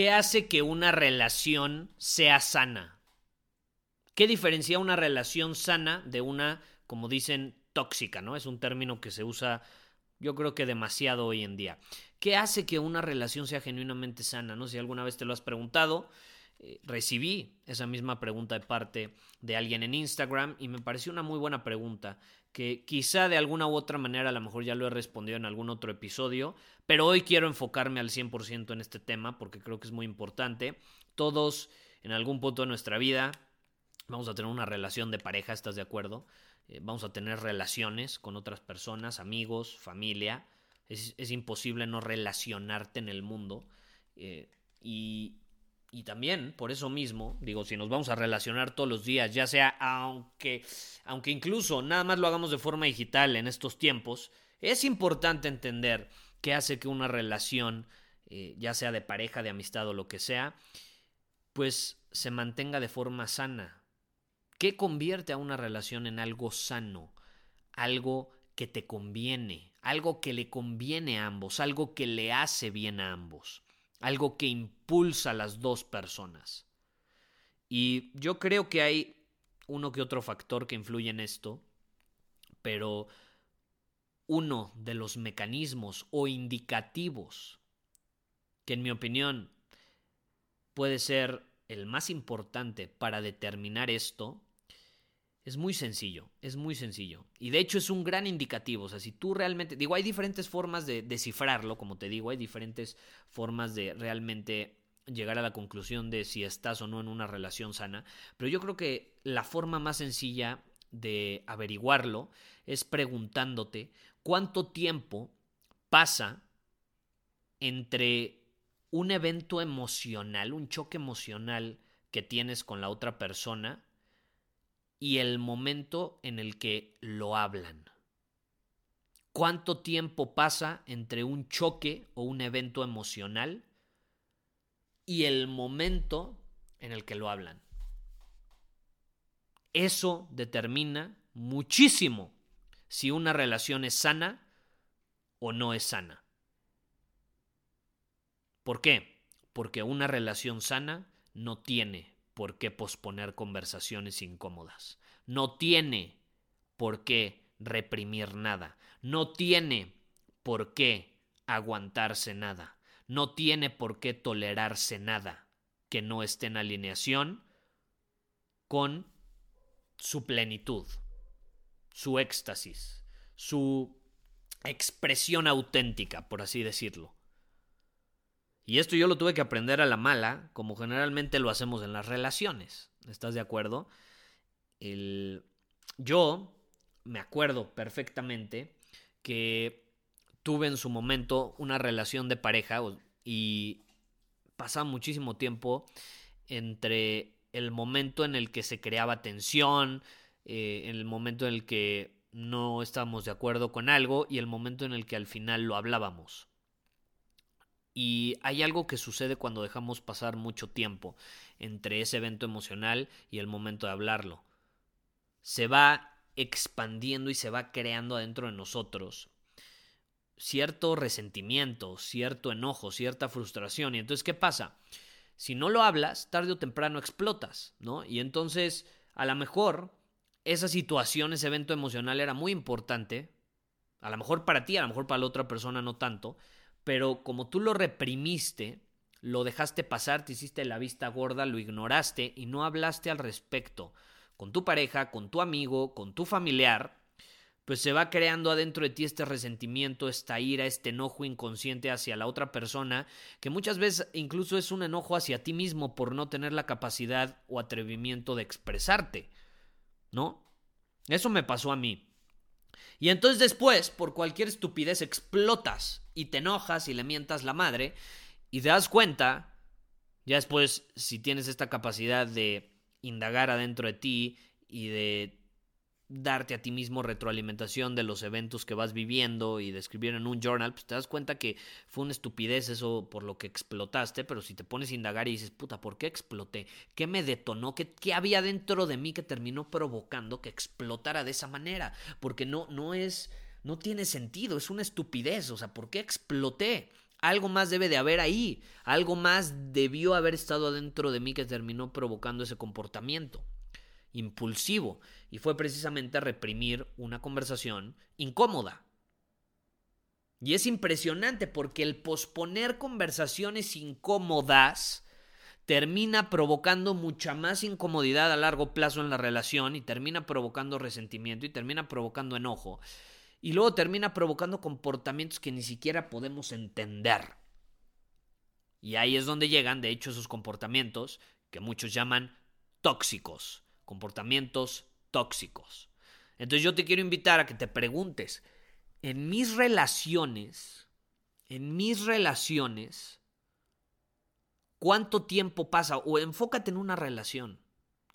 ¿Qué hace que una relación sea sana? ¿Qué diferencia una relación sana de una, como dicen, tóxica, ¿no? Es un término que se usa yo creo que demasiado hoy en día. ¿Qué hace que una relación sea genuinamente sana? No sé si alguna vez te lo has preguntado. Eh, recibí esa misma pregunta de parte de alguien en Instagram y me pareció una muy buena pregunta que quizá de alguna u otra manera a lo mejor ya lo he respondido en algún otro episodio, pero hoy quiero enfocarme al 100% en este tema porque creo que es muy importante. Todos en algún punto de nuestra vida vamos a tener una relación de pareja, ¿estás de acuerdo? Eh, vamos a tener relaciones con otras personas, amigos, familia. Es, imposible no relacionarte en el mundo. Eh, y, y también, por eso mismo, digo, si nos vamos a relacionar todos los días, ya sea aunque, aunque incluso nada más lo hagamos de forma digital en estos tiempos, es importante entender qué hace que una relación, eh, ya sea de pareja, de amistad o lo que sea, pues se mantenga de forma sana. ¿Qué convierte a una relación en algo sano? Algo que te conviene, algo que le conviene a ambos, algo que le hace bien a ambos algo que impulsa a las dos personas. Y yo creo que hay uno que otro factor que influye en esto, pero uno de los mecanismos o indicativos que en mi opinión puede ser el más importante para determinar esto es muy sencillo, es muy sencillo. Y de hecho es un gran indicativo. O sea, si tú realmente. Digo, hay diferentes formas de descifrarlo, como te digo, hay diferentes formas de realmente llegar a la conclusión de si estás o no en una relación sana. Pero yo creo que la forma más sencilla de averiguarlo es preguntándote cuánto tiempo pasa entre un evento emocional, un choque emocional que tienes con la otra persona y el momento en el que lo hablan. ¿Cuánto tiempo pasa entre un choque o un evento emocional y el momento en el que lo hablan? Eso determina muchísimo si una relación es sana o no es sana. ¿Por qué? Porque una relación sana no tiene por qué posponer conversaciones incómodas. No tiene por qué reprimir nada. No tiene por qué aguantarse nada. No tiene por qué tolerarse nada que no esté en alineación con su plenitud, su éxtasis, su expresión auténtica, por así decirlo. Y esto yo lo tuve que aprender a la mala, como generalmente lo hacemos en las relaciones. ¿Estás de acuerdo? El... Yo me acuerdo perfectamente que tuve en su momento una relación de pareja y pasaba muchísimo tiempo entre el momento en el que se creaba tensión, eh, el momento en el que no estábamos de acuerdo con algo y el momento en el que al final lo hablábamos. Y hay algo que sucede cuando dejamos pasar mucho tiempo entre ese evento emocional y el momento de hablarlo. Se va expandiendo y se va creando adentro de nosotros cierto resentimiento, cierto enojo, cierta frustración. Y entonces, ¿qué pasa? Si no lo hablas, tarde o temprano explotas, ¿no? Y entonces, a lo mejor, esa situación, ese evento emocional era muy importante. A lo mejor para ti, a lo mejor para la otra persona no tanto pero como tú lo reprimiste, lo dejaste pasar, te hiciste la vista gorda, lo ignoraste y no hablaste al respecto con tu pareja, con tu amigo, con tu familiar, pues se va creando adentro de ti este resentimiento, esta ira, este enojo inconsciente hacia la otra persona, que muchas veces incluso es un enojo hacia ti mismo por no tener la capacidad o atrevimiento de expresarte, ¿no? Eso me pasó a mí. Y entonces después, por cualquier estupidez, explotas y te enojas y le mientas la madre y te das cuenta, ya después, si tienes esta capacidad de indagar adentro de ti y de darte a ti mismo retroalimentación de los eventos que vas viviendo y de en un journal, pues te das cuenta que fue una estupidez eso por lo que explotaste, pero si te pones a indagar y dices, puta, ¿por qué exploté? ¿Qué me detonó? ¿Qué, qué había dentro de mí que terminó provocando que explotara de esa manera? Porque no, no es, no tiene sentido, es una estupidez, o sea, ¿por qué exploté? Algo más debe de haber ahí, algo más debió haber estado adentro de mí que terminó provocando ese comportamiento impulsivo y fue precisamente reprimir una conversación incómoda. Y es impresionante porque el posponer conversaciones incómodas termina provocando mucha más incomodidad a largo plazo en la relación y termina provocando resentimiento y termina provocando enojo y luego termina provocando comportamientos que ni siquiera podemos entender. Y ahí es donde llegan, de hecho, esos comportamientos que muchos llaman tóxicos, comportamientos tóxicos. Entonces yo te quiero invitar a que te preguntes, en mis relaciones, en mis relaciones, ¿cuánto tiempo pasa? O enfócate en una relación,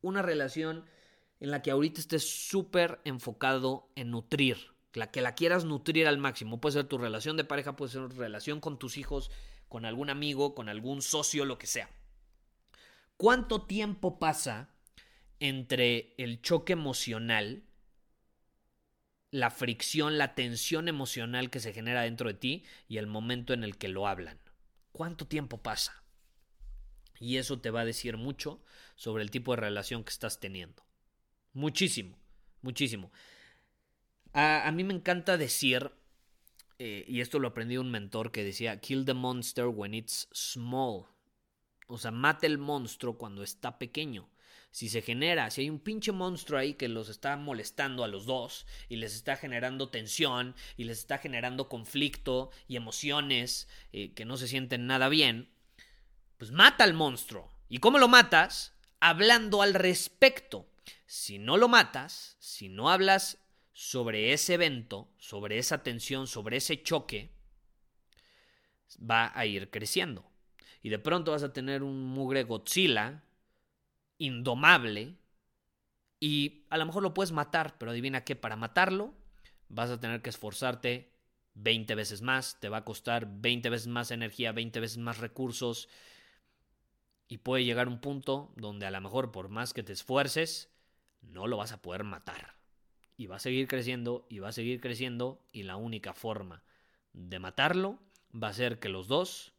una relación en la que ahorita estés súper enfocado en nutrir, la que la quieras nutrir al máximo. Puede ser tu relación de pareja, puede ser tu relación con tus hijos, con algún amigo, con algún socio, lo que sea. ¿Cuánto tiempo pasa entre el choque emocional, la fricción, la tensión emocional que se genera dentro de ti y el momento en el que lo hablan? ¿Cuánto tiempo pasa? Y eso te va a decir mucho sobre el tipo de relación que estás teniendo. Muchísimo, muchísimo. A, mí me encanta decir, eh, y esto lo aprendí de un mentor que decía, kill the monster when it's small. O sea, mate el monstruo cuando está pequeño. Si se genera, si hay un pinche monstruo ahí que los está molestando a los dos y les está generando tensión y les está generando conflicto y emociones eh, que no se sienten nada bien, pues mata al monstruo. ¿Y cómo lo matas? Hablando al respecto. Si no lo matas, si no hablas sobre ese evento, sobre esa tensión, sobre ese choque, va a ir creciendo. Y de pronto vas a tener un mugre Godzilla indomable y a lo mejor lo puedes matar, pero adivina qué, para matarlo vas a tener que esforzarte 20 veces más, te va a costar 20 veces más energía, 20 veces más recursos y puede llegar un punto donde a lo mejor por más que te esfuerces, no lo vas a poder matar. Y va a seguir creciendo y va a seguir creciendo y la única forma de matarlo va a ser que los dos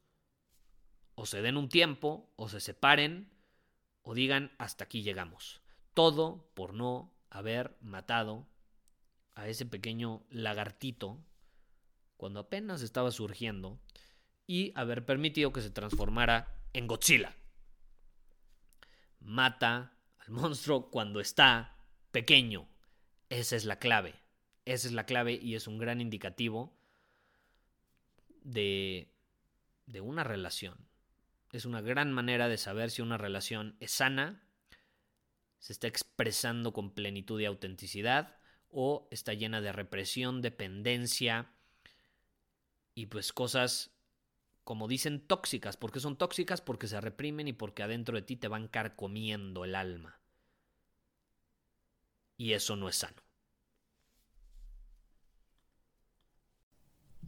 o se den un tiempo o se separen o digan hasta aquí llegamos. Todo por no haber matado a ese pequeño lagartito cuando apenas estaba surgiendo y haber permitido que se transformara en Godzilla. Mata al monstruo cuando está pequeño, esa es la clave. Esa es la clave y es un gran indicativo de, de una relación. Es una gran manera de saber si una relación es sana, se está expresando con plenitud y autenticidad o está llena de represión, dependencia y pues cosas como dicen tóxicas. ¿Por qué son tóxicas? Porque se reprimen y porque adentro de ti te van carcomiendo el alma y eso no es sano.